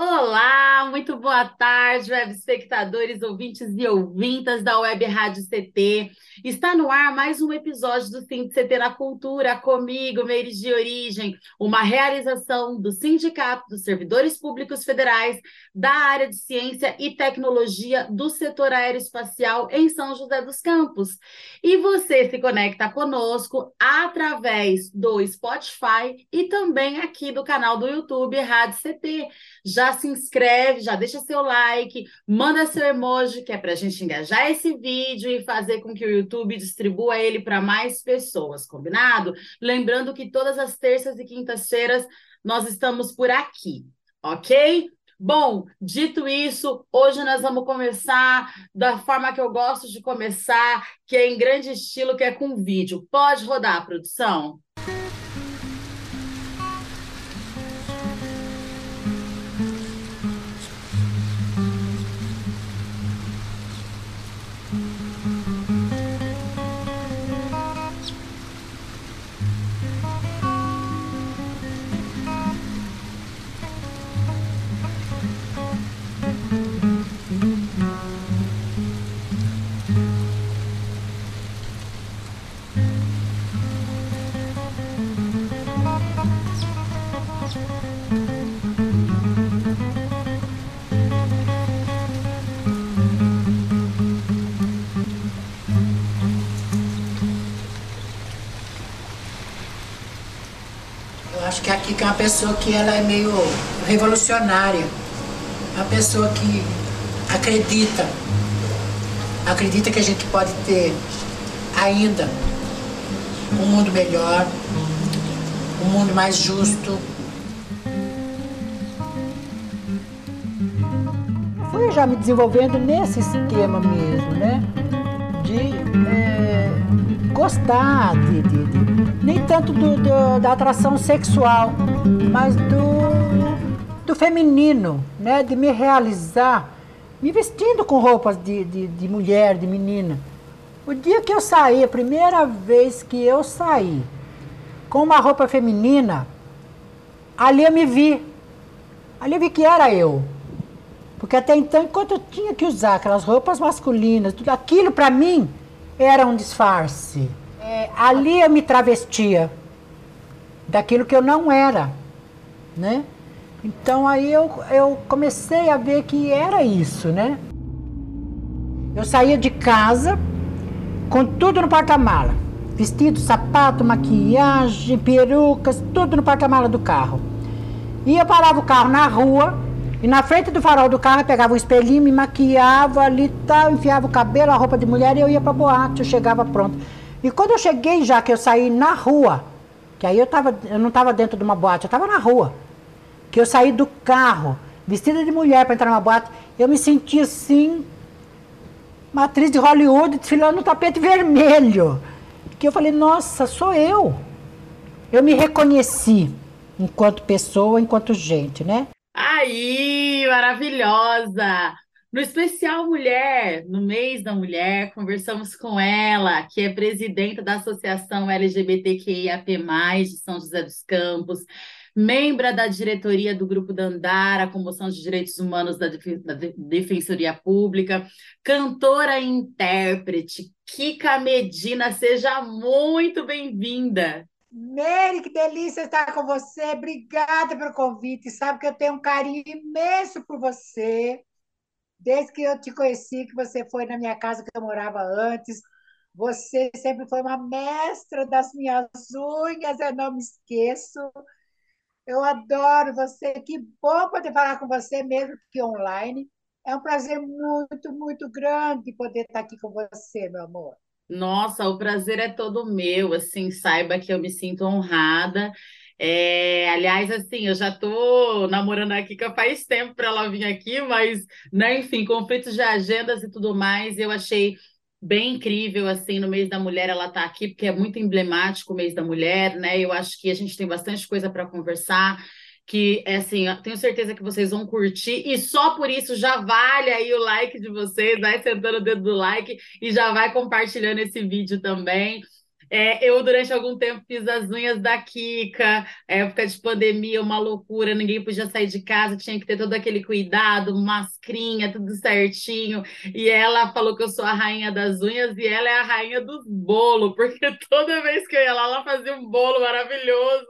Olá, muito boa tarde, web espectadores, ouvintes e ouvintas da Web Rádio CT. Está no ar mais um episódio do Sim CT na Cultura, comigo, Meires de Origem, uma realização do Sindicato dos Servidores Públicos Federais da área de Ciência e Tecnologia do setor aeroespacial em São José dos Campos. E você se conecta conosco através do Spotify e também aqui do canal do YouTube Rádio CT. Já se inscreve, já deixa seu like, manda seu emoji, que é para a gente engajar esse vídeo e fazer com que o YouTube distribua ele para mais pessoas, combinado? Lembrando que todas as terças e quintas-feiras nós estamos por aqui, ok? Bom, dito isso, hoje nós vamos começar da forma que eu gosto de começar, que é em grande estilo, que é com vídeo. Pode rodar, produção? Que aqui que é uma pessoa que ela é meio revolucionária, uma pessoa que acredita, acredita que a gente pode ter ainda um mundo melhor, um mundo mais justo. Fui já me desenvolvendo nesse esquema mesmo, né? Gostar de, de, de nem tanto do, do, da atração sexual, mas do, do feminino, né? de me realizar, me vestindo com roupas de, de, de mulher, de menina. O dia que eu saí, a primeira vez que eu saí com uma roupa feminina, ali eu me vi. Ali eu vi que era eu. Porque até então, enquanto eu tinha que usar aquelas roupas masculinas, tudo aquilo para mim era um disfarce. É, ali eu me travestia daquilo que eu não era, né? Então aí eu, eu comecei a ver que era isso, né? Eu saía de casa com tudo no porta-mala. Vestido, sapato, maquiagem, perucas, tudo no porta-mala do carro. E eu parava o carro na rua e na frente do farol do carro eu pegava um espelhinho, me maquiava ali tal, enfiava o cabelo, a roupa de mulher e eu ia pra boate, eu chegava pronto. E quando eu cheguei já, que eu saí na rua, que aí eu, tava, eu não estava dentro de uma boate, eu estava na rua, que eu saí do carro, vestida de mulher para entrar numa boate, eu me senti assim, uma atriz de Hollywood desfilando no tapete vermelho. Que eu falei, nossa, sou eu. Eu me reconheci enquanto pessoa, enquanto gente, né? Aí, maravilhosa! No especial Mulher, no mês da mulher, conversamos com ela, que é presidenta da Associação LGBTQIAP+, de São José dos Campos, membra da diretoria do Grupo Dandara, Comoção de Direitos Humanos da, Defensoria Pública, cantora e intérprete. Kika Medina, seja muito bem-vinda. Mary, que delícia estar com você. Obrigada pelo convite. Sabe que eu tenho um carinho imenso por você desde que eu te conheci, que você foi na minha casa que eu morava antes. Você sempre foi uma mestra das minhas unhas, eu não me esqueço. Eu adoro você. Que bom poder falar com você, mesmo que online. É um prazer muito, muito grande poder estar aqui com você, meu amor. Nossa, o prazer é todo meu. Assim, saiba que eu me sinto honrada é, aliás, assim, eu já estou namorando a Kika faz tempo para ela vir aqui, mas, né, enfim, conflitos de agendas e tudo mais, eu achei bem incrível assim no mês da mulher ela tá aqui porque é muito emblemático o mês da mulher, né? Eu acho que a gente tem bastante coisa para conversar que é assim, tenho certeza que vocês vão curtir e só por isso já vale aí o like de vocês, vai sentando o dedo do like e já vai compartilhando esse vídeo também. É, eu, durante algum tempo, fiz as unhas da Kika, época de pandemia, uma loucura, ninguém podia sair de casa, tinha que ter todo aquele cuidado, mascrinha, tudo certinho. E ela falou que eu sou a rainha das unhas e ela é a rainha dos bolos, porque toda vez que eu ia lá, ela fazia um bolo maravilhoso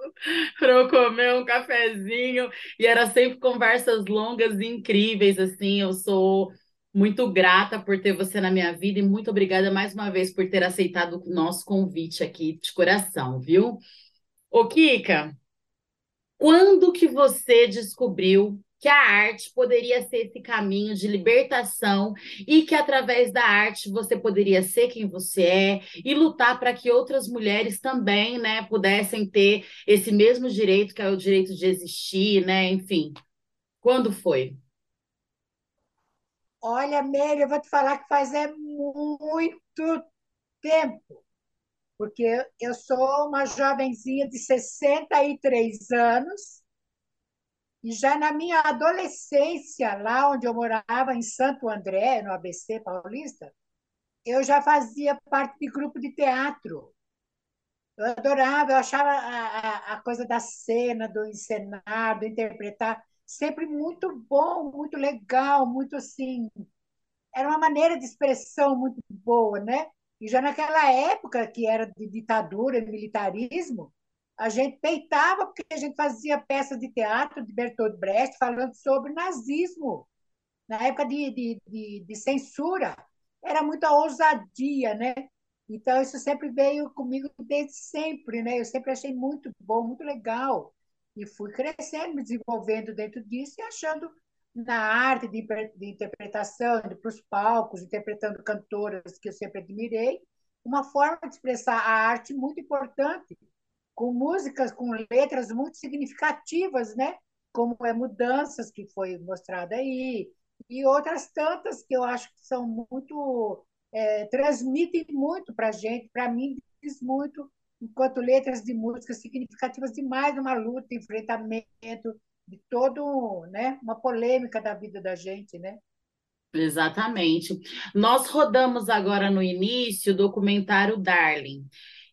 para eu comer um cafezinho. E era sempre conversas longas e incríveis, assim. Eu sou muito grata por ter você na minha vida e muito obrigada mais uma vez por ter aceitado o nosso convite aqui de coração, viu? Ô, Kika, quando que você descobriu que a arte poderia ser esse caminho de libertação e que através da arte você poderia ser quem você é e lutar para que outras mulheres também, né, pudessem ter esse mesmo direito que é o direito de existir, né? Enfim, quando foi? Olha, Mary, eu vou te falar que faz é muito tempo, porque eu sou uma jovenzinha de 63 anos e já na minha adolescência, lá onde eu morava, em Santo André, no ABC Paulista, eu já fazia parte de grupo de teatro. Eu adorava, eu achava a, a coisa da cena, do encenar, do interpretar sempre muito bom, muito legal, muito assim. Era uma maneira de expressão muito boa, né? E já naquela época, que era de ditadura, militarismo, a gente peitava porque a gente fazia peças de teatro de Bertolt Brecht falando sobre nazismo, na época de, de, de, de censura. Era muita ousadia, né? Então, isso sempre veio comigo desde sempre, né? Eu sempre achei muito bom, muito legal. E fui crescendo, me desenvolvendo dentro disso e achando na arte de, de interpretação, para os palcos, interpretando cantoras que eu sempre admirei, uma forma de expressar a arte muito importante, com músicas, com letras muito significativas, né? como é Mudanças, que foi mostrada aí, e outras tantas que eu acho que são muito, é, transmitem muito para a gente, para mim diz muito enquanto letras de música significativas demais numa luta, enfrentamento de todo, né, uma polêmica da vida da gente, né? Exatamente. Nós rodamos agora no início o documentário Darling.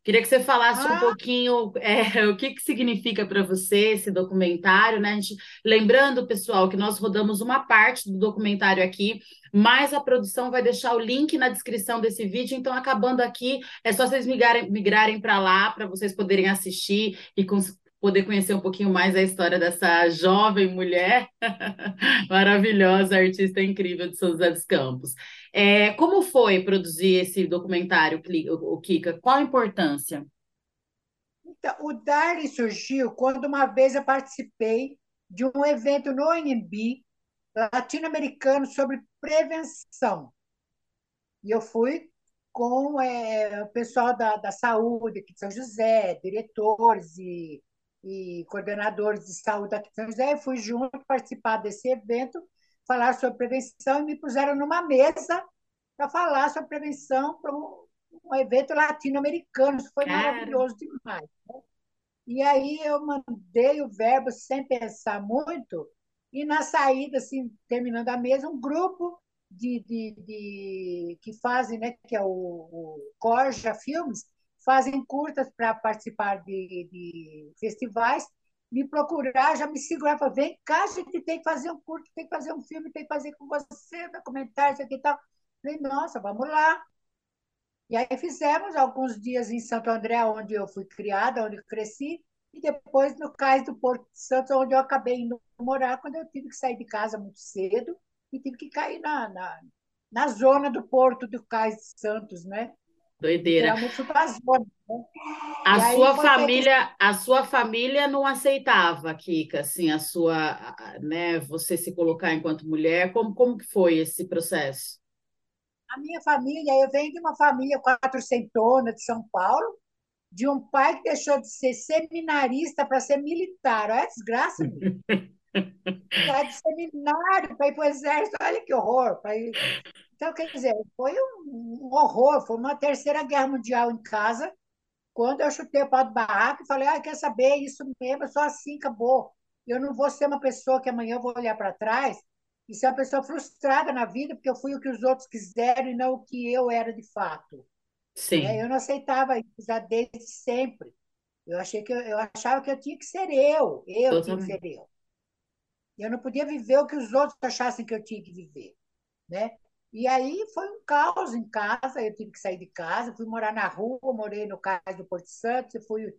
Queria que você falasse ah. um pouquinho é, o que, que significa para você esse documentário, né? Gente, lembrando, pessoal, que nós rodamos uma parte do documentário aqui, mas a produção vai deixar o link na descrição desse vídeo. Então, acabando aqui, é só vocês migrarem, migrarem para lá para vocês poderem assistir e poder conhecer um pouquinho mais a história dessa jovem mulher maravilhosa, artista incrível de São José dos Campos. É, como foi produzir esse documentário, o Kika? Qual a importância? Então, o Darly surgiu quando uma vez eu participei de um evento no INB latino-americano sobre prevenção. E eu fui com é, o pessoal da, da saúde aqui de São José, diretores e, e coordenadores de saúde aqui de São José. Eu fui junto participar desse evento, falar sobre prevenção e me puseram numa mesa para falar sobre prevenção para um, um evento latino-americano. Isso foi Cara. maravilhoso demais. Né? E aí eu mandei o verbo sem pensar muito, e na saída, assim, terminando a mesa, um grupo de, de, de que fazem, né, que é o, o Corja Filmes, fazem curtas para participar de, de, festivais, me procurar, já me segurar, falar, vem cá, gente tem que fazer um curto, tem que fazer um filme, tem que fazer com você, documentário, isso aqui e tal. Falei, nossa, vamos lá. E aí fizemos alguns dias em Santo André, onde eu fui criada, onde cresci, e depois no Cais do Porto Santos, onde eu acabei indo morar, quando eu tive que sair de casa muito cedo e tive que cair na, na, na zona do Porto do Cais de Santos, né? Doideira. Fui para a zona. Né? A sua família, que... a sua família não aceitava, Kika, assim, a sua, né, você se colocar enquanto mulher, como, como que foi esse processo? A minha família, eu venho de uma família quatrocentona de São Paulo, de um pai que deixou de ser seminarista para ser militar. Olha a desgraça, Sai de seminário para ir para o exército. Olha que horror. Então, quer dizer, foi um, horror, foi uma terceira guerra mundial em casa, quando eu chutei o pau do barraco e falei, ah, quer saber, isso mesmo, é só assim, acabou. Eu não vou ser uma pessoa que amanhã eu vou olhar para trás e ser uma pessoa frustrada na vida, porque eu fui o que os outros quiseram e não o que eu era de fato. Sim. É, eu não aceitava isso já desde sempre. Eu achei que eu, eu achava que eu tinha que ser eu, eu tinha que ser eu. Eu não podia viver o que os outros achassem que eu tinha que viver, né? E aí foi um caos em casa, eu tive que sair de casa, fui morar na rua, morei no cais do Porto Santo, fui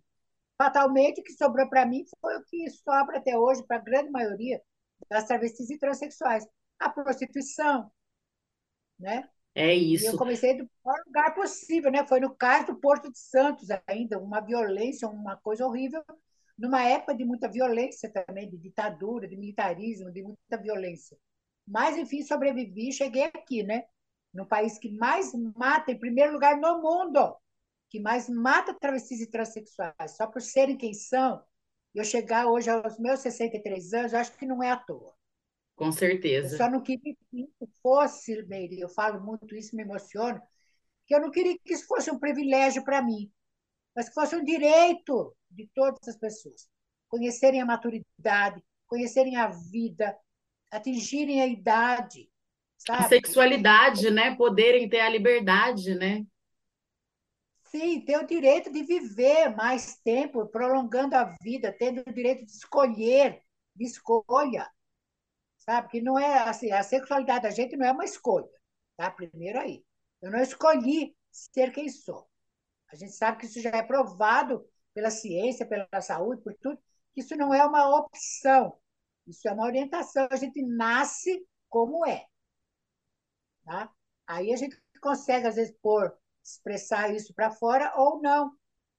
fatalmente o que sobrou para mim foi o que sobra até hoje para a grande maioria das travestis e transexuais, a prostituição, né? É isso. E eu comecei do pior lugar possível, né? Foi no caso do Porto de Santos ainda, uma violência, uma coisa horrível, numa época de muita violência também, de ditadura, de militarismo, de muita violência. Mas, enfim, sobrevivi e cheguei aqui, né? No país que mais mata, em primeiro lugar no mundo, que mais mata travestis e transexuais, só por serem quem são. Eu chegar hoje aos meus 63 anos, acho que não é à toa. Com certeza. Eu só não queria que isso fosse, Meire, eu falo muito isso, me emociona, que eu não queria que isso fosse um privilégio para mim, mas que fosse um direito de todas as pessoas. Conhecerem a maturidade, conhecerem a vida, atingirem a idade. Sabe? A sexualidade, né? Poderem ter a liberdade, né? Sim, ter o direito de viver mais tempo, prolongando a vida, tendo o direito de escolher, de escolha sabe? Que não é assim, a sexualidade da gente não é uma escolha, tá? Primeiro aí. Eu não escolhi ser quem sou. A gente sabe que isso já é provado pela ciência, pela saúde, por tudo, que isso não é uma opção. Isso é uma orientação. A gente nasce como é. Tá? Aí a gente consegue, às vezes, por expressar isso para fora ou não,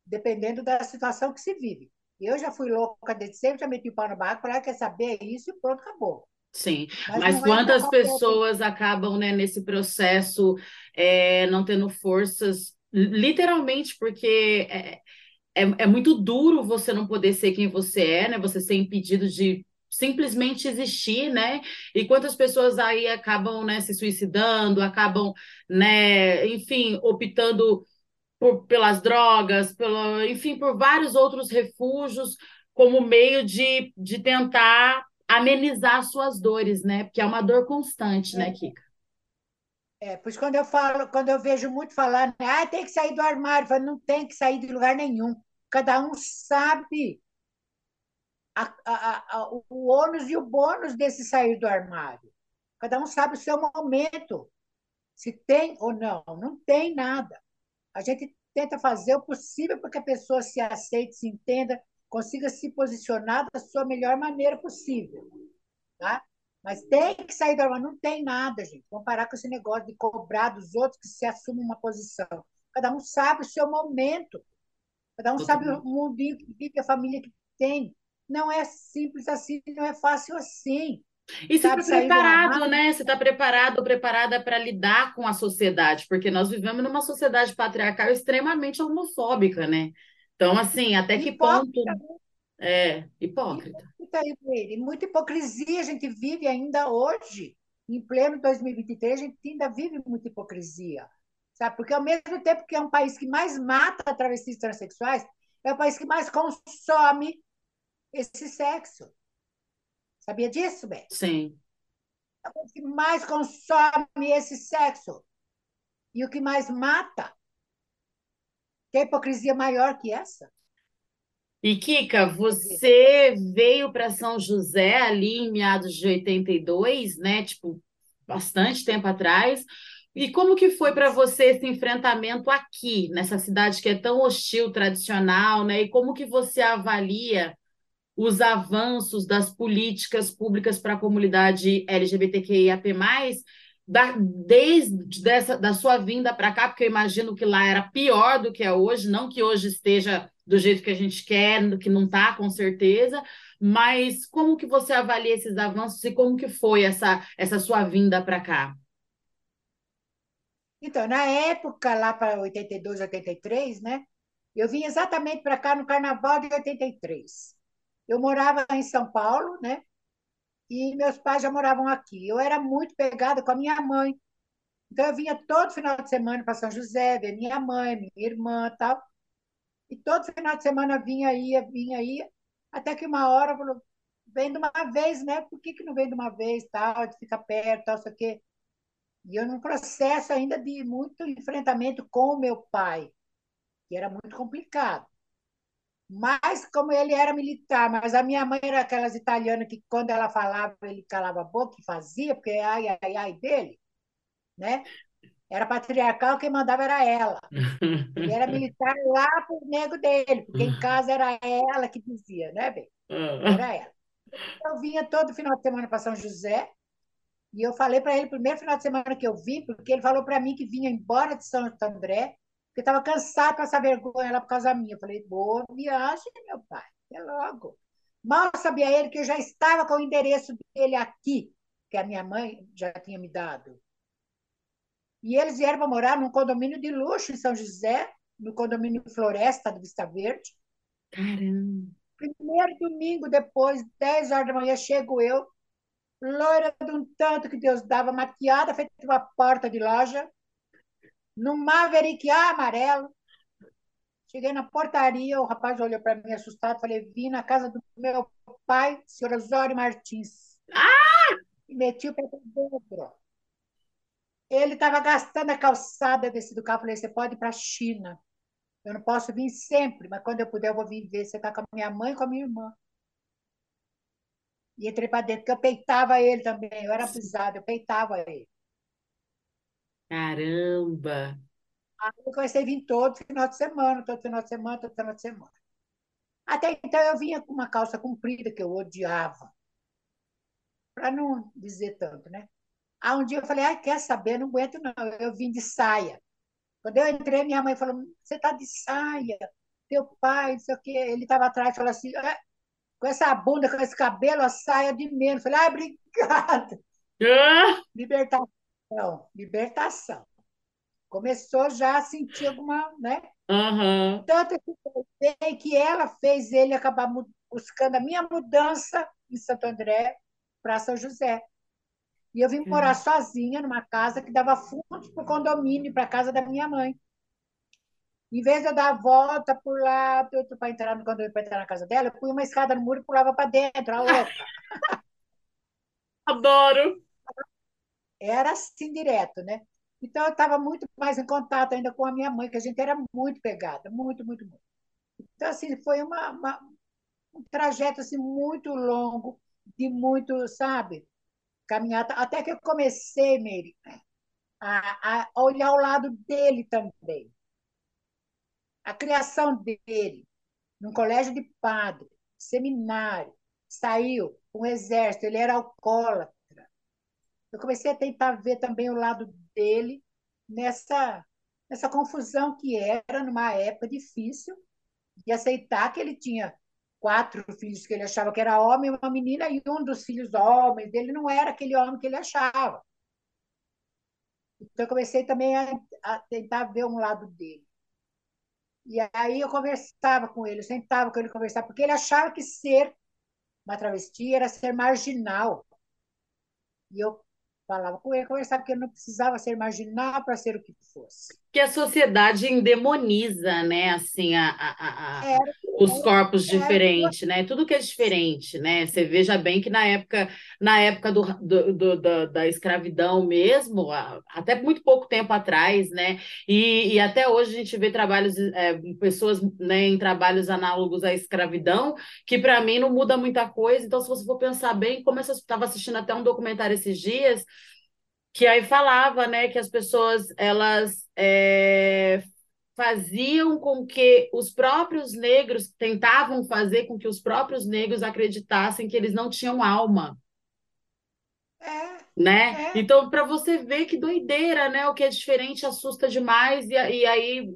dependendo da situação que se vive. Eu já fui louca desde sempre, já meti o pau no barco, falei, ah, quer saber isso e pronto, acabou. Sim, mas, mas é quantas é pessoas acabam né, nesse processo é, não tendo forças, literalmente, porque é, é, é, muito duro você não poder ser quem você é, né? Você ser impedido de simplesmente existir, né? E quantas pessoas aí acabam né, se suicidando, acabam, né, enfim, optando por, pelas drogas, pelo, enfim, por vários outros refúgios como meio de, de tentar amenizar suas dores, né? Porque é uma dor constante, né, é. Kika? É, pois quando eu falo, quando eu vejo muito falar, né, ah, tem que sair do armário, falo, não tem que sair de lugar nenhum. Cada um sabe a, a, a, o ônus e o bônus desse sair do armário. Cada um sabe o seu momento, se tem ou não. Não tem nada. A gente tenta fazer o possível para que a pessoa se aceite, se entenda, consiga se posicionar da sua melhor maneira possível. Tá? Mas tem que sair da arma. Não tem nada, gente. Vamos parar com esse negócio de cobrar dos outros que se assumem uma posição. Cada um sabe o seu momento. Cada um sabe o mundinho que vive, a família que tem. Não é simples assim, não é fácil assim. E você está preparado, né? Você está preparado ou preparada para lidar com a sociedade, porque nós vivemos numa sociedade patriarcal extremamente homofóbica, né? Então, assim, até que ponto. É, hipócrita. E muita hipocrisia a gente vive ainda hoje. Em pleno 2023, a gente ainda vive muita hipocrisia. Sabe? Porque ao mesmo tempo que é um país que mais mata travestis transexuais, é o país que mais consome esse sexo. Sabia disso, Beth? Sim. É o país que mais consome esse sexo. E o que mais mata. Tem hipocrisia maior que essa? E Kika, você veio para São José ali em meados de 82, né? Tipo, bastante tempo atrás. E como que foi para você esse enfrentamento aqui, nessa cidade que é tão hostil, tradicional, né? E como que você avalia os avanços das políticas públicas para a comunidade LGBTQIAP+, da, desde dessa, da sua vinda para cá, porque eu imagino que lá era pior do que é hoje, não que hoje esteja do jeito que a gente quer, que não está, com certeza, mas como que você avalia esses avanços e como que foi essa, essa sua vinda para cá? Então, na época, lá para 82, 83, né? Eu vim exatamente para cá no Carnaval de 83. Eu morava em São Paulo, né? e meus pais já moravam aqui. Eu era muito pegada com a minha mãe. Então eu vinha todo final de semana para São José, ver minha mãe, minha irmã tal. E todo final de semana vinha, ia, vinha, ia, até que uma hora falou, vem de uma vez, né? Por que, que não vem de uma vez, tal, de ficar perto, tal, sei o quê. E eu num processo ainda de muito enfrentamento com o meu pai, que era muito complicado. Mas como ele era militar, mas a minha mãe era aquelas italianas que quando ela falava, ele calava a boca e fazia, porque ai, ai, ai dele, né? Era patriarcal, quem mandava era ela. Ele era militar lá pro nego dele, porque em casa era ela que dizia, né, bem? Era ela. Eu vinha todo final de semana para São José, e eu falei para ele, primeiro final de semana que eu vim, porque ele falou para mim que vinha embora de São André, porque estava cansado com essa vergonha lá por causa minha. Eu falei, boa viagem, meu pai, é logo. Mal sabia ele que eu já estava com o endereço dele aqui, que a minha mãe já tinha me dado. E eles vieram para morar num condomínio de luxo em São José, no condomínio Floresta do Vista Verde. Caramba! Primeiro domingo depois, 10 horas da manhã, chego eu, loira de um tanto que Deus dava, maquiada, feita uma porta de loja, num Maverick amarelo. Cheguei na portaria, o rapaz olhou para mim assustado, falei, vim na casa do meu pai, senhor Osório Martins. Ah! E meti o pé dentro. Ele estava gastando a calçada desse do carro, falei, você pode ir para a China. Eu não posso vir sempre, mas quando eu puder eu vou vir ver. Você está com a minha mãe e com a minha irmã. E entrei para dentro, porque eu peitava ele também. Eu era abusada, eu peitava ele. Caramba! Aí eu comecei a vir todo final de semana, todo final de semana, todo final de semana. Até então eu vinha com uma calça comprida que eu odiava. Para não dizer tanto, né? Aí um dia eu falei, ah, quer saber? Não aguento não. Eu vim de saia. Quando eu entrei, minha mãe falou, você está de saia? Teu pai, não sei o quê. Ele estava atrás e falou assim, ah, com essa bunda, com esse cabelo, a saia de menos. Eu falei, ah, obrigada. Ah! Libertação, libertação. Começou já a sentir alguma, né? Aham. Tanto que eu sei que ela fez ele acabar buscando a minha mudança em Santo André para São José. E eu vim morar sozinha numa casa que dava fundos para o condomínio, para a casa da minha mãe. Em vez de eu dar a volta por lá para entrar no condomínio, para entrar na casa dela, eu punha uma escada no muro e pulava para dentro, a outra. Adoro! Era assim direto, né? Então eu estava muito mais em contato ainda com a minha mãe, que a gente era muito pegada, muito, muito, muito. Então, assim, foi uma, uma- um trajeto assim, muito longo, de muito, sabe, caminhada, até que eu comecei, Meire, a, a olhar o lado dele também. A criação dele, num colégio de padre, seminário, saiu com o exército, ele era alcoólatra. Eu comecei a tentar ver também o lado dele nessa, nessa confusão que era numa época difícil de aceitar que ele tinha quatro filhos que ele achava que era homem, uma menina, e um dos filhos homens dele não era aquele homem que ele achava. Então, eu comecei também a, a tentar ver um lado dele. E aí eu conversava com ele, eu sentava com ele conversar, porque ele achava que ser uma travesti era ser marginal. E eu falava com ele, conversava que eu não precisava ser marginal para ser o que fosse. Que a sociedade endemoniza, né? Assim, a, a, a, Era, os corpos diferentes, né? Tudo que é diferente, né? Você veja bem que na época, na época do, do, do- da, da escravidão mesmo, até muito pouco tempo atrás, né? E, e até hoje a gente vê trabalhos, é, pessoas, né, em trabalhos análogos à escravidão, que para mim não muda muita coisa. Então, se você for pensar bem, como eu estava assistindo até um documentário esses dias, que aí falava, né, que as pessoas elas é, faziam com que os próprios negros tentavam fazer com que os próprios negros acreditassem que eles não tinham alma, é, né? é. Então, para você ver que doideira, né? O que é diferente assusta demais, e, e aí,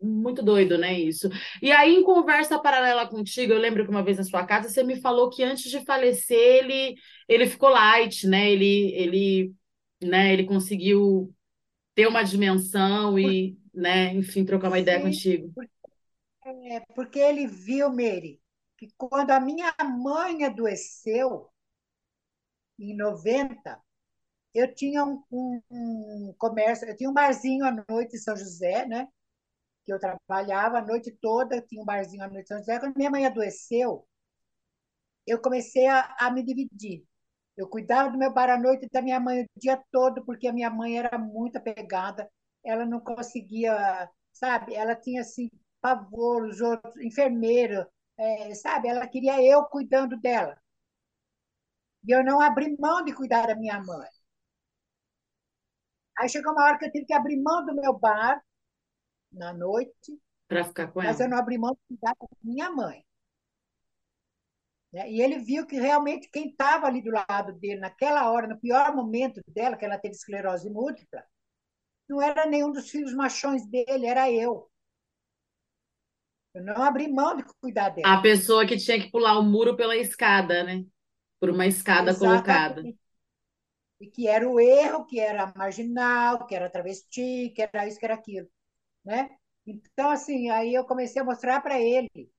muito doido, né? Isso. E aí, em conversa paralela contigo, eu lembro que uma vez na sua casa você me falou que antes de falecer ele, ele ficou light, né? Ele, ele, né? Ele conseguiu ter uma dimensão e, né? Enfim, trocar uma ideia Sim, contigo. é, porque ele viu, Meire, que quando a minha mãe adoeceu, em 90, eu tinha um, um, um, comércio, eu tinha um barzinho à noite em São José, né? Que eu trabalhava a noite toda, tinha um barzinho à noite em São José. Quando minha mãe adoeceu, eu comecei a, a me dividir. Eu cuidava do meu bar à noite e da minha mãe o dia todo, porque a minha mãe era muito apegada, ela não conseguia, sabe? Ela tinha assim pavor, os outros, enfermeiro, é, sabe? Ela queria eu cuidando dela. E eu não abri mão de cuidar da minha mãe. Aí chegou uma hora que eu tive que abrir mão do meu bar na noite. Para ficar com ela. Mas eu não abri mão de cuidar da minha mãe. Né? E ele viu que realmente quem estava ali do lado dele naquela hora, no pior momento dela, que ela teve esclerose múltipla, não era nenhum dos filhos machões dele, era eu. Eu não abri mão de cuidar dela. A pessoa que tinha que pular o muro pela escada, né? Por uma escada Exatamente. colocada. E que era o erro, que era marginal, que era travesti, que era isso, que era aquilo. Né? Então, assim, aí eu comecei a mostrar para ele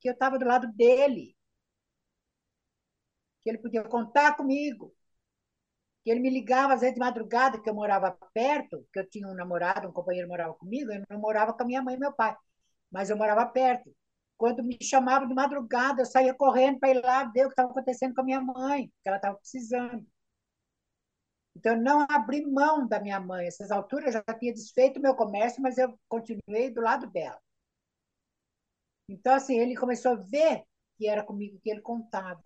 que eu estava do lado dele, que ele podia contar comigo, que ele me ligava às vezes de madrugada, que eu morava perto, que eu tinha um namorado, um companheiro morava comigo, eu não morava com a minha mãe e meu pai, mas eu morava perto. Quando me chamava de madrugada, eu saía correndo para ir lá ver o que estava acontecendo com a minha mãe, que ela estava precisando. Então, eu não abri mão da minha mãe. Essas alturas, eu já tinha desfeito o meu comércio, mas eu continuei do lado dela. Então, assim, ele começou a ver que era comigo que ele contava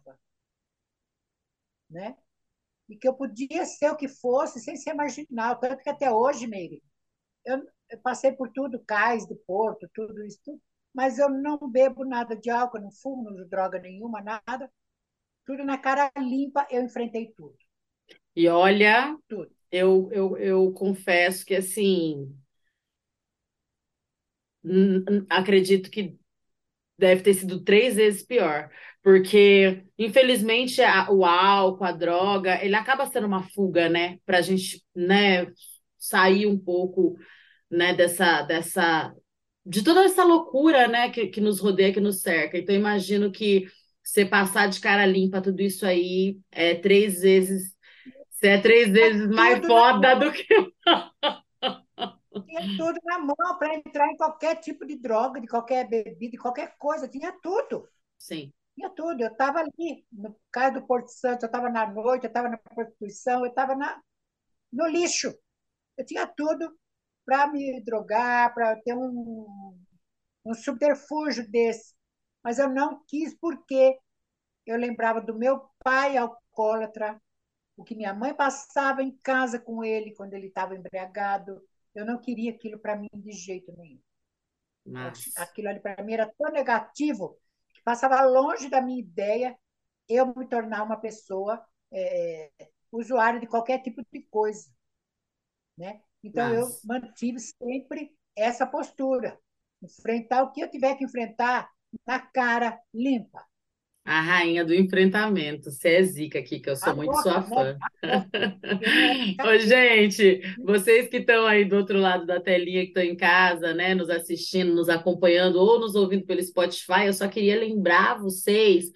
né? E que eu podia ser o que fosse sem ser marginal. Tanto que até hoje, Meire, eu, eu passei por tudo, cais de porto, tudo isso, tudo, mas eu não bebo nada de álcool, não fumo, não uso droga nenhuma, nada. Tudo na cara limpa, eu enfrentei tudo. E olha, tudo. Eu, eu, eu confesso que, assim, acredito que deve ter sido três vezes pior. Porque, infelizmente, a, o álcool, a droga, ele acaba sendo uma fuga, né? Para a gente, né, sair um pouco, né, dessa, dessa, de toda essa loucura, né, que, que nos rodeia, que nos cerca. Então, imagino que você passar de cara limpa tudo isso aí é três vezes, você é três vezes mais foda do que tudo na mão para entrar em qualquer tipo de droga, de qualquer bebida, de qualquer coisa, tinha tudo. Sim. Tinha tudo. Eu estava ali, no caso do Porto Santo, eu estava na noite, eu estava na prostituição, eu estava no lixo. Eu tinha tudo para me drogar, para ter um, um subterfúgio desse. Mas eu não quis porque eu lembrava do meu pai alcoólatra, o que minha mãe passava em casa com ele quando ele estava embriagado. Eu não queria aquilo para mim de jeito nenhum. Mas... Aquilo ali para mim era tão negativo que passava longe da minha ideia eu me tornar uma pessoa é, usuária de qualquer tipo de coisa. Né? Então, Mas... eu mantive sempre essa postura. Enfrentar o que eu tiver que enfrentar na cara limpa. A rainha do enfrentamento. Você é zica aqui, que eu sou a muito boca, sua fã. Ô, gente, vocês que estão aí do outro lado da telinha, que estão em casa, né, nos assistindo, nos acompanhando ou nos ouvindo pelo Spotify, eu só queria lembrar vocês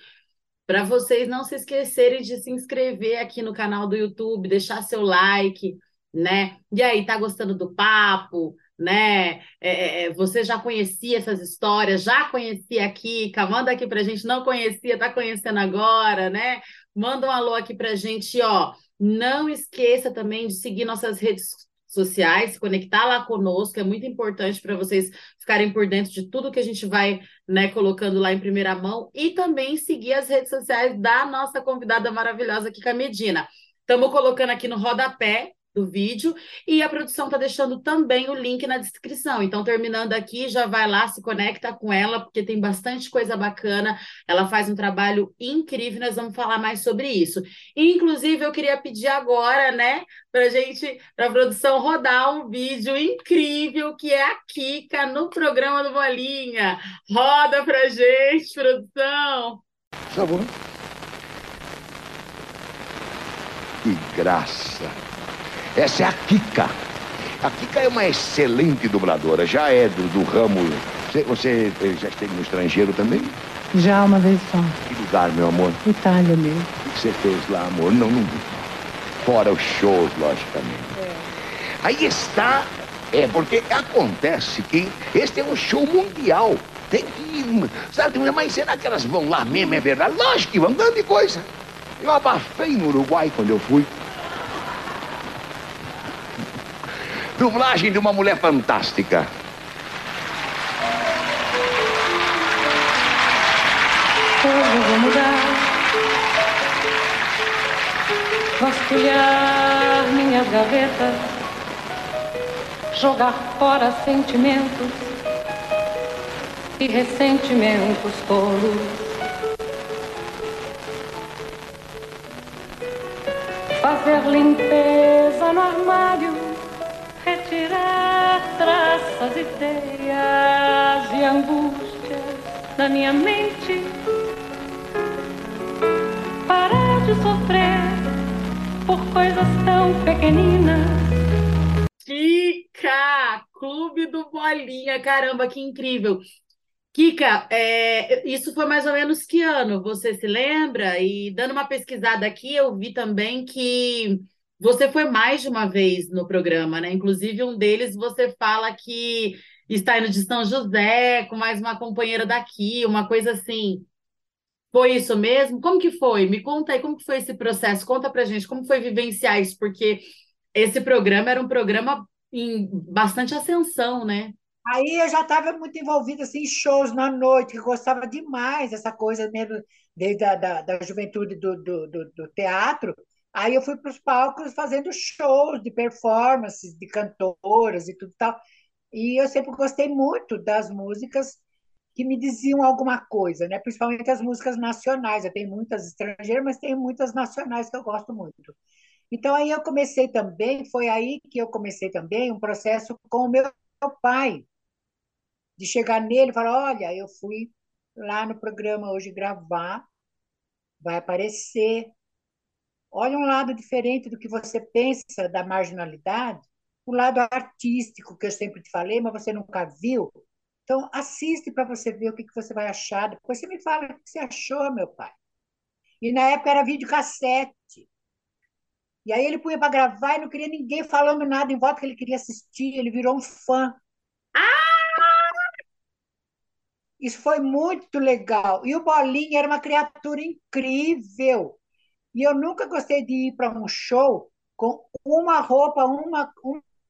para vocês não se esquecerem de se inscrever aqui no canal do YouTube, deixar seu like, né? E aí, tá gostando do papo? Né? É, é, é, você já conhecia essas histórias, já conhecia a Kika, manda aqui para a gente, não conhecia, está conhecendo agora, né? Manda um alô aqui para a gente, ó. Não esqueça também de seguir nossas redes sociais, se conectar lá conosco, é muito importante para vocês ficarem por dentro de tudo que a gente vai né, colocando lá em primeira mão e também seguir as redes sociais da nossa convidada maravilhosa Kika Medina. Estamos colocando aqui no rodapé do vídeo e a produção está deixando também o link na descrição. Então, terminando aqui, já vai lá, se conecta com ela, porque tem bastante coisa bacana. Ela faz um trabalho incrível, nós vamos falar mais sobre isso. inclusive, eu queria pedir agora, né, para gente, para a produção rodar um vídeo incrível que é a Kika no programa do Bolinha. Roda pra gente, produção. Por favor. Que graça! Essa é a Kika. A Kika é uma excelente dubladora, já é do, do ramo. Você, você eh, já esteve no estrangeiro também? Já, uma vez só. Que lugar, meu amor? Itália mesmo. O que você fez lá, amor? Não, não. Fora os shows, logicamente. É. Aí está, é porque acontece que este é um show mundial. Tem que ir, sabe? Mas será que elas vão lá mesmo? É verdade? Lógico que vão, grande coisa. Eu abafei no Uruguai quando eu fui. Dublagem de uma mulher fantástica. Hoje eu vou mudar, vasculhar minhas gavetas, jogar fora sentimentos e ressentimentos tolos. Fazer limpeza no armário traças, ideias e angústias da minha mente. Parar de sofrer por coisas tão pequeninas. Kika! Clube do Bolinha, caramba, que incrível! Kika, é, isso foi mais ou menos que ano? Você se lembra? E dando uma pesquisada aqui, eu vi também que você foi mais de uma vez no programa, né? Inclusive, um deles você fala que está indo de São José com mais uma companheira daqui, uma coisa assim. Foi isso mesmo? Como que foi? Me conta aí como que foi esse processo. Conta pra gente como foi vivenciar isso, porque esse programa era um programa em bastante ascensão, né? Aí eu já estava muito envolvida assim, em shows na noite, que gostava demais dessa coisa mesmo, desde a da, da juventude do, do, do, do teatro. Aí eu fui para os palcos fazendo shows de performances de cantoras e tudo tal. E eu sempre gostei muito das músicas que me diziam alguma coisa, né? Principalmente as músicas nacionais. Eu tenho muitas estrangeiras, mas tenho muitas nacionais que eu gosto muito. Então aí eu comecei também, foi aí que eu comecei também um processo com o meu pai, de chegar nele e falar, olha, eu fui lá no programa hoje gravar, vai aparecer, Olha um lado diferente do que você pensa da marginalidade, o lado artístico que eu sempre te falei, mas você nunca viu. Então, assiste para você ver o que, que você vai achar. Depois você me fala o que você achou, meu pai. E na época era videocassete. E aí ele punha para gravar e não queria ninguém falando nada em volta que ele queria assistir. Ele virou um fã. Ah! Isso foi muito legal. E o Bolinha era uma criatura incrível. E eu nunca gostei de ir para um show com uma roupa, uma,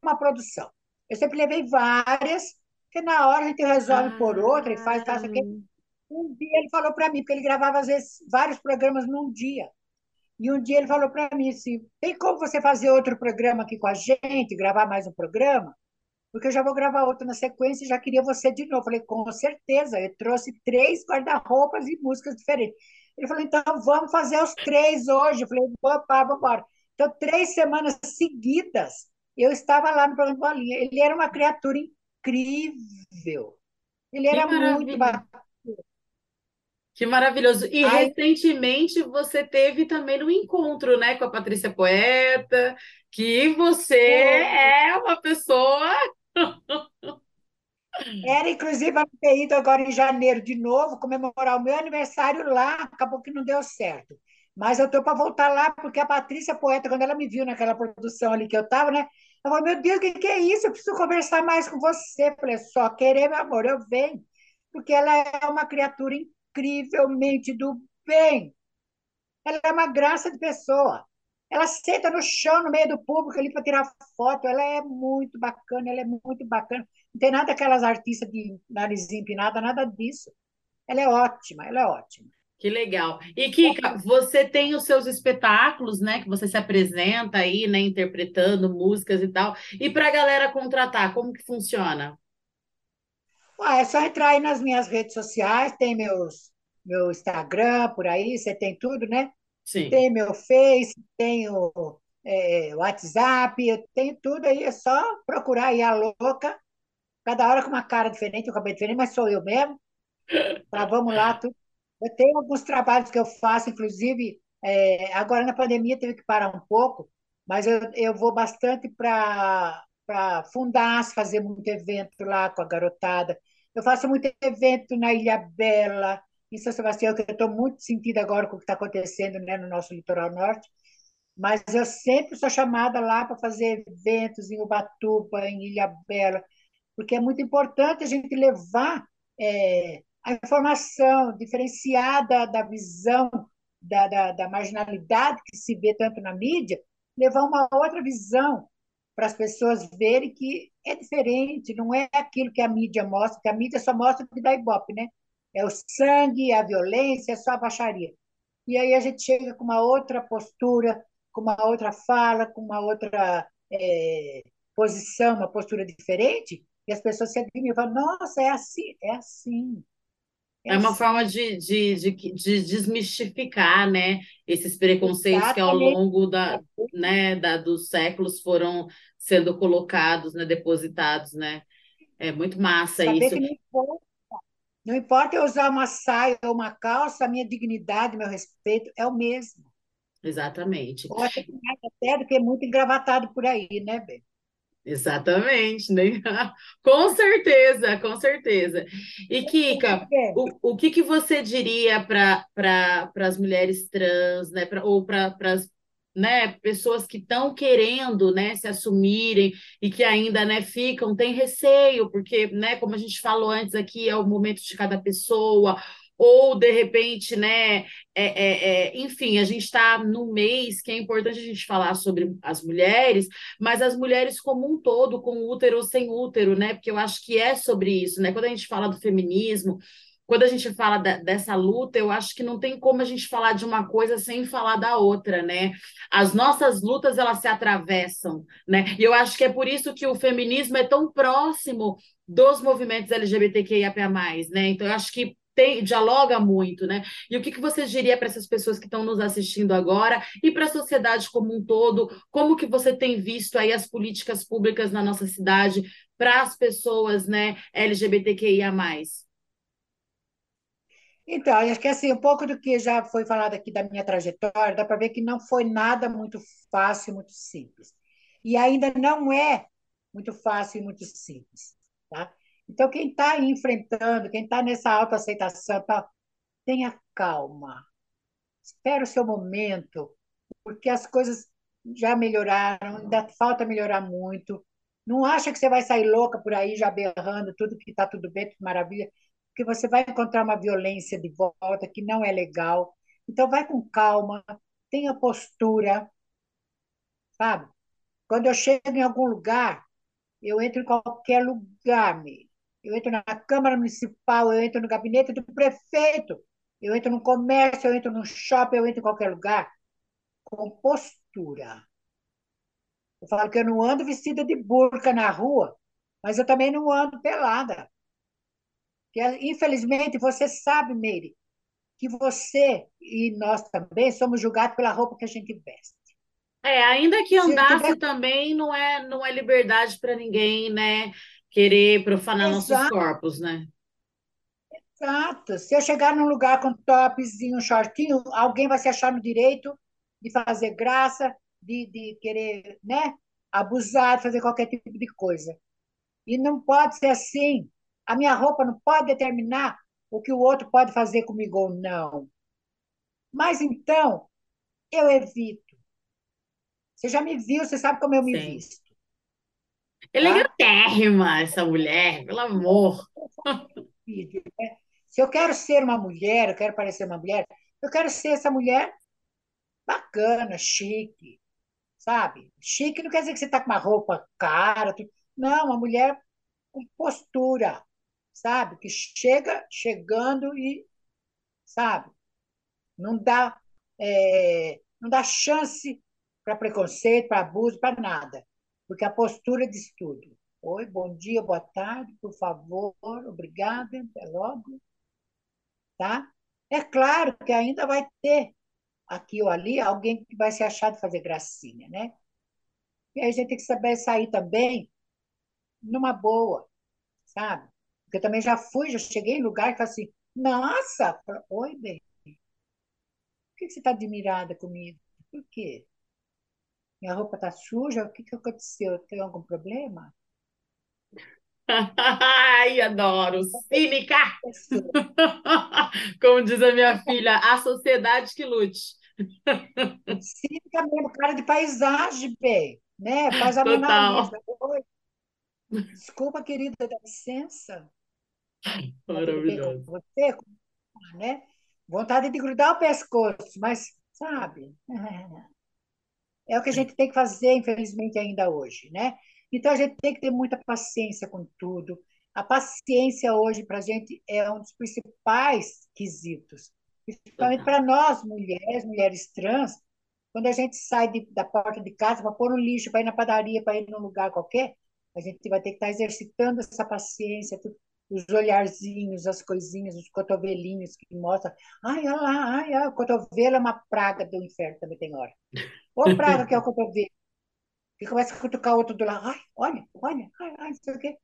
uma produção. Eu sempre levei várias, que na hora a gente resolve ah, por outra e faz tal, Um dia ele falou para mim, porque ele gravava às vezes vários programas num dia. E um dia ele falou para mim assim: tem como você fazer outro programa aqui com a gente, gravar mais um programa? Porque eu já vou gravar outro na sequência e já queria você de novo. Eu falei, com certeza. Eu trouxe três guarda-roupas e músicas diferentes. Ele falou, então vamos fazer os três hoje. Eu falei, opa, vamos embora. Então, três semanas seguidas, eu estava lá no programa Bolinha. Ele era uma criatura incrível. Ele era muito bacana. Que maravilhoso. E Ai, recentemente você teve também um encontro, né, com a Patrícia Poeta, que você é uma pessoa Era, inclusive, para ter ido agora em janeiro de novo, comemorar o meu aniversário lá, acabou que não deu certo. Mas eu estou para voltar lá, porque a Patrícia Poeta, quando ela me viu naquela produção ali que eu estava, né? Ela falou, meu Deus, o que, que é isso? Eu preciso conversar mais com você. Eu falei, só querer, meu amor, eu venho. Porque ela é uma criatura incrivelmente do bem. Ela é uma graça de pessoa. Ela senta no chão, no meio do público ali para tirar foto. Ela é muito bacana, ela é muito bacana. Não tem nada aquelas artistas de nariz empinada, nada disso. Ela é ótima, ela é ótima. Que legal. E Kika, você tem os seus espetáculos, né? Que você se apresenta aí, né? Interpretando músicas e tal. E para a galera contratar, como que funciona? Ué, é só entrar aí nas minhas redes sociais, tem meus, meu Instagram por aí, você tem tudo, né? Sim. Tem meu Face, tem o é, WhatsApp, eu tenho tudo aí, é só procurar aí a louca, cada hora com uma cara diferente, um cabelo diferente, mas sou eu mesmo. Tá, vamos lá. Tudo. Eu tenho alguns trabalhos que eu faço, inclusive, é, agora na pandemia teve que parar um pouco, mas eu, eu vou bastante para Fundas, fazer muito evento lá com a garotada. Eu faço muito evento na Ilha Bela, em São Sebastião, que eu estou muito sentida agora com o que está acontecendo né, no nosso litoral norte. mas eu sempre sou chamada lá para fazer eventos em Ubatuba, em Ilhabela, porque é muito importante a gente levar é, a informação diferenciada da visão da, da, da marginalidade que se vê tanto na mídia, levar uma outra visão para as pessoas verem que é diferente, não é aquilo que a mídia mostra, que a mídia só mostra o que dá ibope, né? É o sangue, a violência, é só a baixaria. E aí a gente chega com uma outra postura, com uma outra fala, com uma outra é, posição, uma postura diferente, e as pessoas se admiram e falam, nossa, é assim, é assim. É, é uma assim. forma de, de, de, de, desmistificar, né, esses preconceitos Exatamente. que ao longo da, né, da, dos séculos foram sendo colocados, né, depositados, né? É muito massa Saber isso. não importa. não importa eu usar uma saia ou uma calça, a minha dignidade, meu respeito é o mesmo. Exatamente. Pode até do que é muito engravatado por aí, né, Bê? Exatamente, né? Com certeza, com certeza. E Kika, o, o que, que você diria para pra, as mulheres trans, né? Pra, ou para as né, pessoas que estão querendo né, se assumirem e que ainda né, ficam, tem receio, porque, né, como a gente falou antes aqui, é o momento de cada pessoa, ou de repente, né? É, é, é, enfim, a gente está no mês que é importante a gente falar sobre as mulheres, mas as mulheres como um todo, com útero ou sem útero, né? Porque eu acho que é sobre isso, né? Quando a gente fala do feminismo, quando a gente fala da, dessa luta, eu acho que não tem como a gente falar de uma coisa sem falar da outra, né? As nossas lutas, elas se atravessam, né? E eu acho que é por isso que o feminismo é tão próximo dos movimentos LGBTQIAP+, né? Então, eu acho que tem, dialoga muito, né? E o que, que você diria para essas pessoas que estão nos assistindo agora e para a sociedade como um todo? Como que você tem visto aí as políticas públicas na nossa cidade para as pessoas, né, LGBTQIA+. Então, acho que assim, um pouco do que já foi falado aqui da minha trajetória, dá para ver que não foi nada muito fácil, muito simples. E ainda não é muito fácil e muito simples, tá? Então, quem está enfrentando, quem está nessa autoaceitação, tá, tenha calma. Espera o seu momento, porque as coisas já melhoraram, ainda falta melhorar muito. Não acha que você vai sair louca por aí já berrando tudo que está tudo bem, tudo maravilha, porque você vai encontrar uma violência de volta que não é legal. Então, vai com calma, tenha postura, sabe? Quando eu chego em algum lugar, eu entro em qualquer lugar, mesmo eu entro na Câmara Municipal, eu entro no gabinete do prefeito, eu entro no comércio, eu entro no shopping, eu entro em qualquer lugar, com postura. Eu falo que eu não ando vestida de burca na rua, mas eu também não ando pelada. Que, infelizmente, você sabe, Meire, que você e nós também somos julgados pela roupa que a gente veste. É, ainda que andasse tiver... também não é, não é liberdade para ninguém, né? Querer profanar Exato. nossos corpos, né? Exato. Se eu chegar num lugar com topzinho, shortinho, alguém vai se achar no direito de fazer graça, de, de querer, né? Abusar, fazer qualquer tipo de coisa. E não pode ser assim. A minha roupa não pode determinar o que o outro pode fazer comigo ou não. Mas então, eu evito. Você já me viu, você sabe como eu me Sim. visto. Elegantérrima essa mulher, pelo amor. Se eu quero ser uma mulher, eu quero parecer uma mulher, eu quero ser essa mulher bacana, chique, sabe? Chique não quer dizer que você está com uma roupa cara, tudo. não, uma mulher com postura, sabe? Que chega chegando e, sabe? Não dá, é, não dá chance para preconceito, para abuso, para nada porque a postura diz tudo. Oi, bom dia, boa tarde, por favor, obrigada, até logo. Tá? É claro que ainda vai ter aqui ou ali alguém que vai se achar de fazer gracinha, né? E aí a gente tem que saber sair também numa boa, sabe? Porque eu também já fui, já cheguei em lugar que assim, nossa, oi, bem, por que você está admirada comigo? Por quê? Minha roupa está suja, o que, que aconteceu? Tem algum problema? Ai, adoro! Cínica! Como diz a minha filha, a sociedade que lute. Cínica mesmo, cara de paisagem, bem, né? Faz a Total. desculpa, querida, dá licença. Maravilhoso. você? Né? Vontade de grudar o pescoço, mas, sabe? É o que a gente tem que fazer, infelizmente, ainda hoje, né? Então, a gente tem que ter muita paciência com tudo. A paciência hoje, para a gente, é um dos principais quesitos, principalmente para nós, mulheres, mulheres trans, quando a gente sai de- da porta de casa para pôr no lixo, para ir na padaria, para ir num lugar qualquer, a gente vai ter que estar exercitando essa paciência, tu- os olharzinhos, as coisinhas, os cotovelinhos que mostram. Ai, olha lá, ai, o cotovelo é uma praga do inferno, também tem hora. Ô praga que é o cotovelo, que começa a cutucar o outro do lado. Ai, olha, olha, ai, ai, não sei o quê.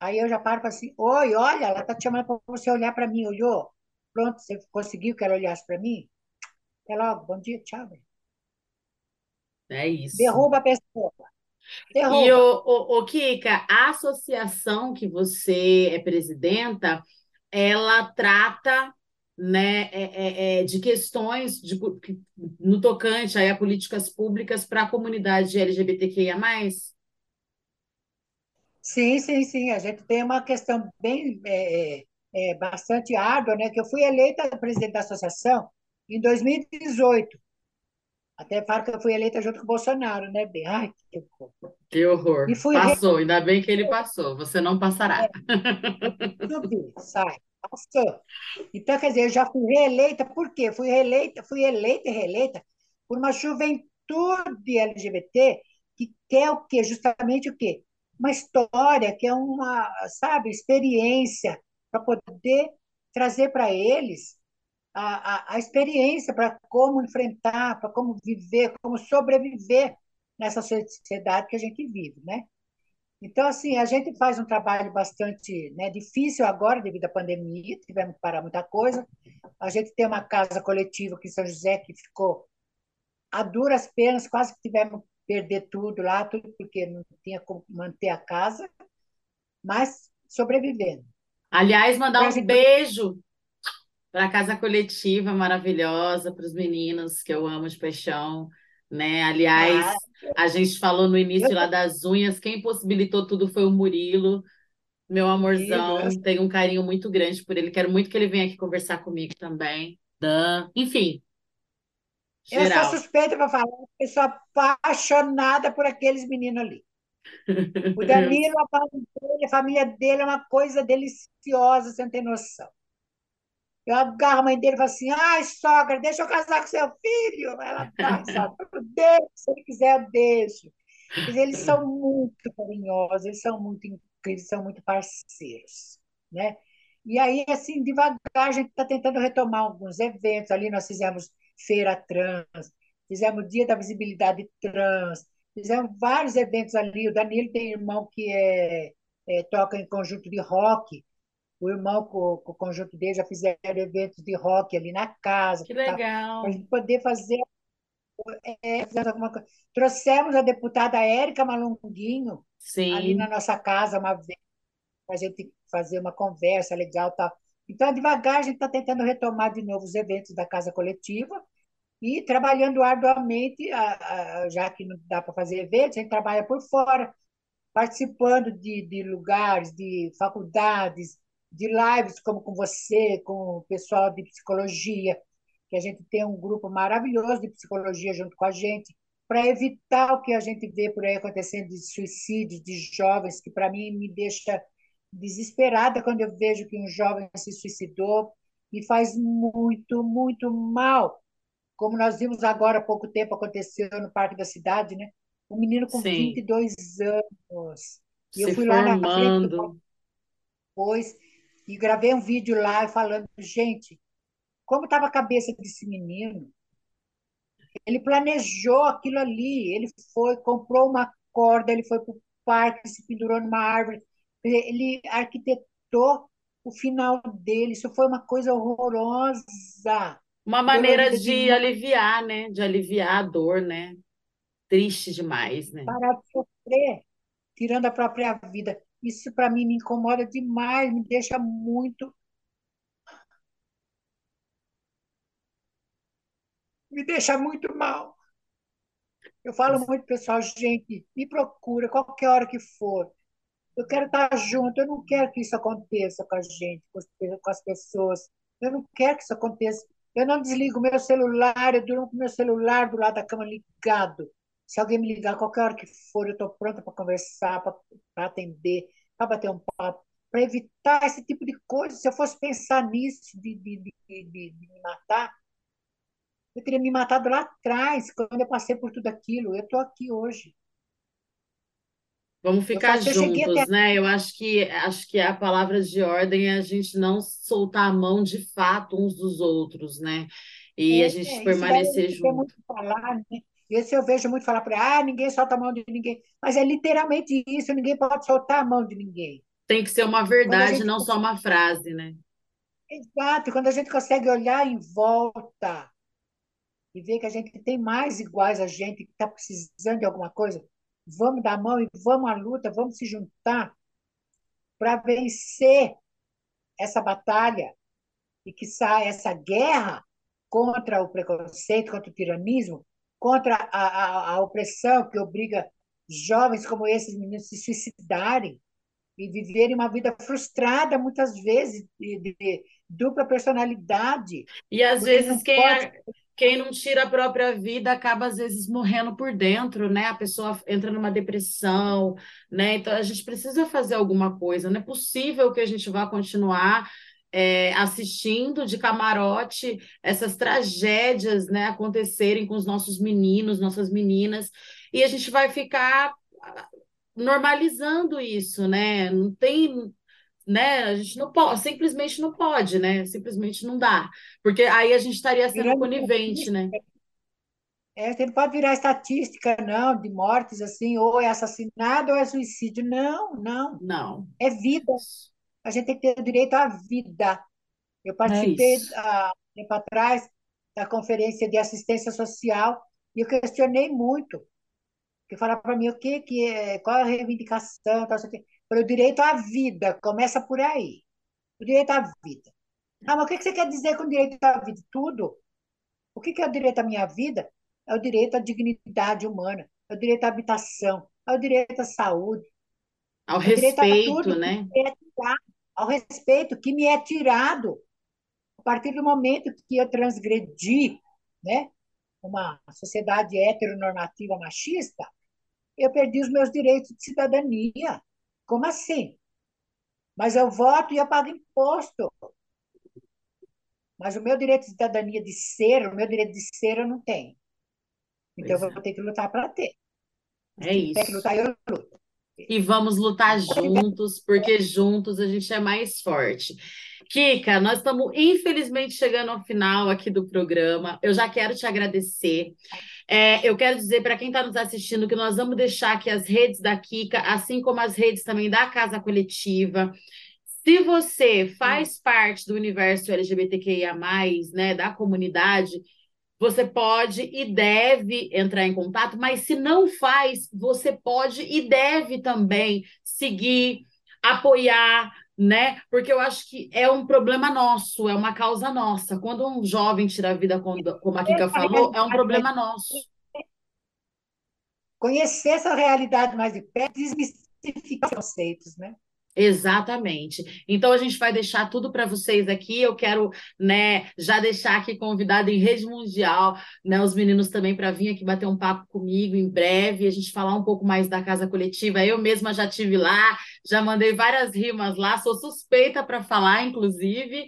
Aí eu já paro para assim, oi, olha, ela está te chamando para você olhar para mim, olhou? Pronto, você conseguiu que ela olhasse para mim? Até logo, bom dia, tchau. velho. É isso. Derruba a pessoa, E, o, o, o Kika, a associação que você é presidenta, ela trata, né, é, é, é, de questões de, no tocante aí a políticas públicas para a comunidade LGBTQIA+. Sim, sim, sim, a gente tem uma questão bem, é, é, é, bastante árdua, né? Que eu fui eleita presidente da associação em 2018. Até falo que eu fui eleita junto com o Bolsonaro, né, bem? Ai, que horror. Que horror. Passou, ainda bem que ele passou. Você não passará. subir, sai, passou. Então, quer dizer, eu já fui reeleita, por quê? Fui reeleita, fui eleita e reeleita por uma juventude LGBT que quer o quê? Justamente o quê? Uma história, que é uma, sabe, experiência para poder trazer para eles a, a, a experiência para como enfrentar, para como viver, como sobreviver nessa sociedade que a gente vive, né? Então, assim, a gente faz um trabalho bastante, né, difícil agora, devido à pandemia, tivemos que parar muita coisa. A gente tem uma casa coletiva aqui em São José que ficou a duras penas, quase que tivemos que perder tudo lá, tudo porque não tinha como manter a casa, mas sobrevivendo. Aliás, mandar um poder. beijo para a casa coletiva maravilhosa, para os meninos que eu amo de paixão, né? Aliás, a gente falou no início lá das unhas, quem possibilitou tudo foi o Murilo, meu amorzão, tenho um carinho muito grande por ele, quero muito que ele venha aqui conversar comigo também. Dan, enfim, eu sou geral. suspeita para falar, eu sou apaixonada por aqueles meninos ali. O Danilo, a família dele, a família dele é uma coisa deliciosa, você não tem noção. Eu agarro a mãe dele e falo assim: ai, sogra, deixa eu casar com seu filho. Ela, tá, sogra, deixa, se ele quiser, eu deixo. Dizer, eles são muito carinhosos, eles são muito incríveis, são muito parceiros, né? E aí, assim, devagar, a gente está tentando retomar alguns eventos. Ali nós fizemos Feira Trans, fizemos Dia da Visibilidade Trans, fizemos vários eventos ali. O Danilo tem irmão que é, é, toca em conjunto de rock, o irmão com, com o conjunto dele já fizeram eventos de rock ali na casa, Que para a legal. gente poder fazer, é, fazer alguma coisa. Trouxemos a deputada Érica Malunguinho ali na Sim, nossa casa uma vez, para a gente fazer uma conversa legal tal. Então, devagar, a gente está tentando retomar de novo os eventos da Casa Coletiva e trabalhando arduamente, a- a- já que não dá para fazer eventos, a gente trabalha por fora, participando de, de lugares, de faculdades, de lives como com você, com o pessoal de psicologia, que a gente tem um grupo maravilhoso de psicologia junto com a gente, para evitar o que a gente vê por aí acontecendo de suicídios de jovens, que para mim me deixa desesperada quando eu vejo que um jovem se suicidou, me faz muito, muito mal. Como nós vimos agora há pouco tempo, aconteceu no Parque da Cidade, né? Um menino com sim. e dois anos. E eu Se fui lá na frente do formando. depois e gravei um vídeo lá falando, gente, como estava a cabeça desse menino? Ele planejou aquilo ali, ele foi, comprou uma corda, ele foi para o parque, se pendurou numa árvore, ele arquitetou o final dele. Isso foi uma coisa horrorosa, Uma maneira de demais, aliviar, né? De aliviar a dor, né? Triste demais, né? parar de sofrer, tirando a própria vida. Isso para mim me incomoda demais, me deixa muito me deixa muito mal. Eu falo muito, pessoal, gente, me procura qualquer hora que for. Eu quero estar junto, eu não quero que isso aconteça com a gente, com as pessoas. Eu não quero que isso aconteça. Eu não desligo meu celular, eu durmo com meu celular do lado da cama ligado. Se alguém me ligar qualquer hora que for, eu estou pronta para conversar, para atender, para bater um papo, para evitar esse tipo de coisa. Se eu fosse pensar nisso, de, de, de, de, me matar, eu teria me matado lá atrás, quando eu passei por tudo aquilo. Eu estou aqui hoje. Vamos ficar eu juntos, até... né? Eu acho que acho que a palavra de ordem é a gente não soltar a mão de fato uns dos outros, né? E é, a gente é, permanecer junto. Muito falar, né? Esse eu vejo muito falar para ah, ninguém solta a mão de ninguém. Mas é literalmente isso, ninguém pode soltar a mão de ninguém. Tem que ser uma verdade, não só uma frase, né? Exato, quando a gente consegue olhar em volta e ver que a gente tem mais iguais a gente que está precisando de alguma coisa, vamos dar a mão e vamos à luta, vamos se juntar para vencer essa batalha e que saia essa guerra contra o preconceito, contra o tiranismo, contra a, a, a opressão que obriga jovens como esses meninos a se suicidarem e viverem uma vida frustrada muitas vezes de, de dupla personalidade. E às vezes quem, pode quem não tira a própria vida acaba às vezes morrendo por dentro, né? A pessoa entra numa depressão, né? Então a gente precisa fazer alguma coisa. Não é possível que a gente vá continuar é, assistindo de camarote essas tragédias, né, acontecerem com os nossos meninos, nossas meninas, e a gente vai ficar normalizando isso, né? Não tem né? A gente não pode, simplesmente não pode, né? Simplesmente não dá. Porque aí a gente estaria sendo Virando conivente, né? É, você não pode virar estatística, não, de mortes assim, ou é assassinado ou é suicídio. Não, não. Não. É vida. A gente tem que ter o direito à vida. Eu participei é há tempo atrás da conferência de assistência social e eu questionei muito. Que falava para mim o que, que é, qual é a reivindicação, tal, assim, para o direito à vida, começa por aí. O direito à vida. Ah, mas o que você quer dizer com direito à vida? Tudo. O que é o direito à minha vida? É o direito à dignidade humana, é o direito à habitação, é o direito à saúde. Ao é respeito, né? Ao respeito que me é tirado a partir do momento que eu transgredi né, uma sociedade heteronormativa machista, eu perdi os meus direitos de cidadania. Como assim? Mas eu voto e eu pago imposto. Mas o meu direito de cidadania de ser, o meu direito de ser eu não tenho. Então eu vou é. ter que lutar para ter. É isso. Tem que lutar, eu luto. E vamos lutar juntos, porque juntos a gente é mais forte. Kika, nós estamos infelizmente chegando ao final aqui do programa. Eu já quero te agradecer. É, eu quero dizer para quem está nos assistindo que nós vamos deixar aqui as redes da Kika, assim como as redes também da Casa Coletiva. Se você faz parte do universo LGBTQIA, né, da comunidade, você pode e deve entrar em contato, mas se não faz, você pode e deve também seguir, apoiar, né? Porque eu acho que é um problema nosso, é uma causa nossa. Quando um jovem tira a vida, como a Kika falou, é um problema nosso. Conhecer essa realidade mais de perto desmistificar conceitos, né? Exatamente. Então a gente vai deixar tudo para vocês aqui. Eu quero, né, já deixar aqui convidado em rede mundial, né, os meninos também para vir aqui bater um papo comigo em breve, a gente falar um pouco mais da casa coletiva. Eu mesma já tive lá, já mandei várias rimas lá, sou suspeita para falar, inclusive,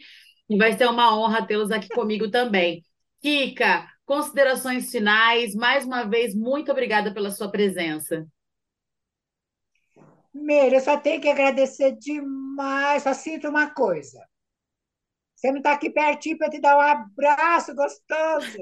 e vai ser uma honra tê-los aqui comigo também. Kika, considerações finais. Mais uma vez, muito obrigada pela sua presença. Meire, eu só tenho que agradecer demais. Só sinto uma coisa. Você não está aqui pertinho para te dar um abraço gostoso.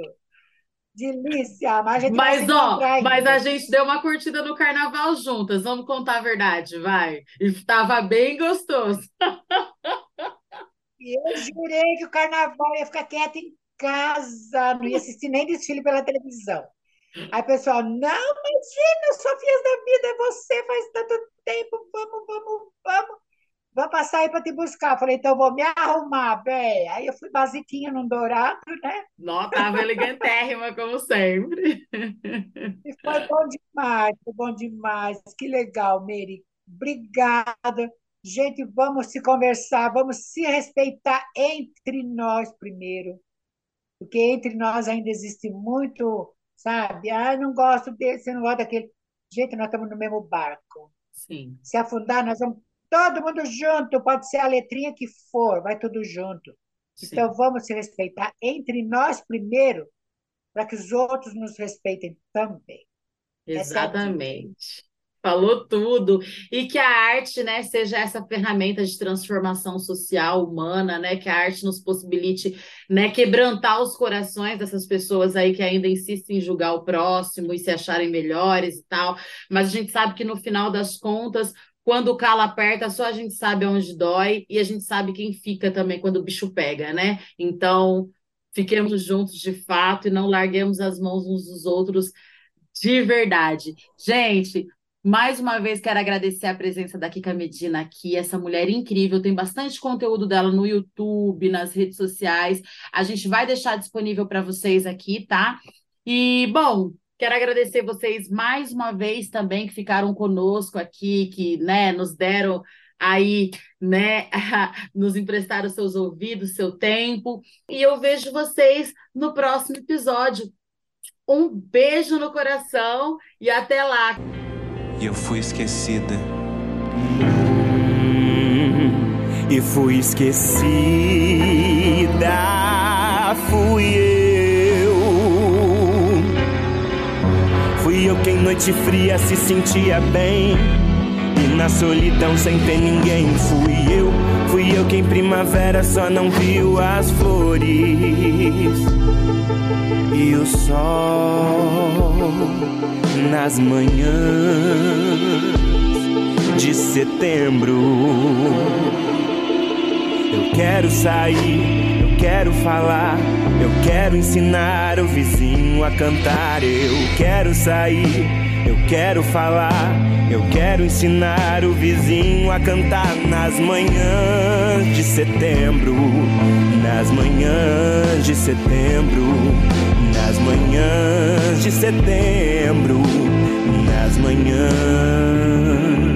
Delícia, mas a gente mas, ó, mas a gente deu uma curtida no carnaval juntas, vamos contar a verdade, vai. Estava bem gostoso. Eu jurei que o carnaval ia ficar quieto em casa, não ia assistir nem desfile pela televisão. Aí pessoal, não, imagina, Sofias da vida, é você faz tanto tempo, vamos, vamos, vamos. Vamos para sair para te buscar. Falei, então vou me arrumar, bem. Aí eu fui basiquinha num dourado, né? Não, tava elegantérrima, como sempre. E foi bom demais, foi bom demais. Que legal, Mary. Obrigada. Gente, vamos se conversar, vamos se respeitar entre nós primeiro. Porque entre nós ainda existe muito, sabe? Ah, não gosto desse, não gosto daquele. Gente, nós estamos no mesmo barco. Sim. Se afundar, nós vamos todo mundo junto, pode ser a letrinha que for, vai tudo junto. Sim. Então vamos se respeitar entre nós primeiro, para que os outros nos respeitem também. É. Exatamente. Falou tudo. E que a arte, né, seja essa ferramenta de transformação social, humana, né, que a arte nos possibilite, né, quebrantar os corações dessas pessoas aí que ainda insistem em julgar o próximo e se acharem melhores e tal. Mas a gente sabe que no final das contas, quando o calo aperta, só a gente sabe onde dói e a gente sabe quem fica também quando o bicho pega, né? Então, fiquemos juntos de fato e não larguemos as mãos uns dos outros de verdade. Gente, mais uma vez quero agradecer a presença da Kika Medina aqui, essa mulher incrível. Tem bastante conteúdo dela no YouTube, nas redes sociais. A gente vai deixar disponível para vocês aqui, tá? E, bom, quero agradecer vocês mais uma vez também que ficaram conosco aqui, que, né, nos deram aí, né, nos emprestaram seus ouvidos, seu tempo. E eu vejo vocês no próximo episódio. Um beijo no coração e até lá. E eu fui esquecida. E fui esquecida, fui eu. Fui eu quem noite fria se sentia bem. E na solidão sem ter ninguém, fui eu. Fui eu quem primavera só não viu as flores. E o sol nas manhãs de setembro. Eu quero sair, eu quero falar, eu quero ensinar o vizinho a cantar. Eu quero sair, eu quero falar, eu quero ensinar o vizinho a cantar nas manhãs de setembro. Nas manhãs de setembro, nas manhãs de setembro, nas manhãs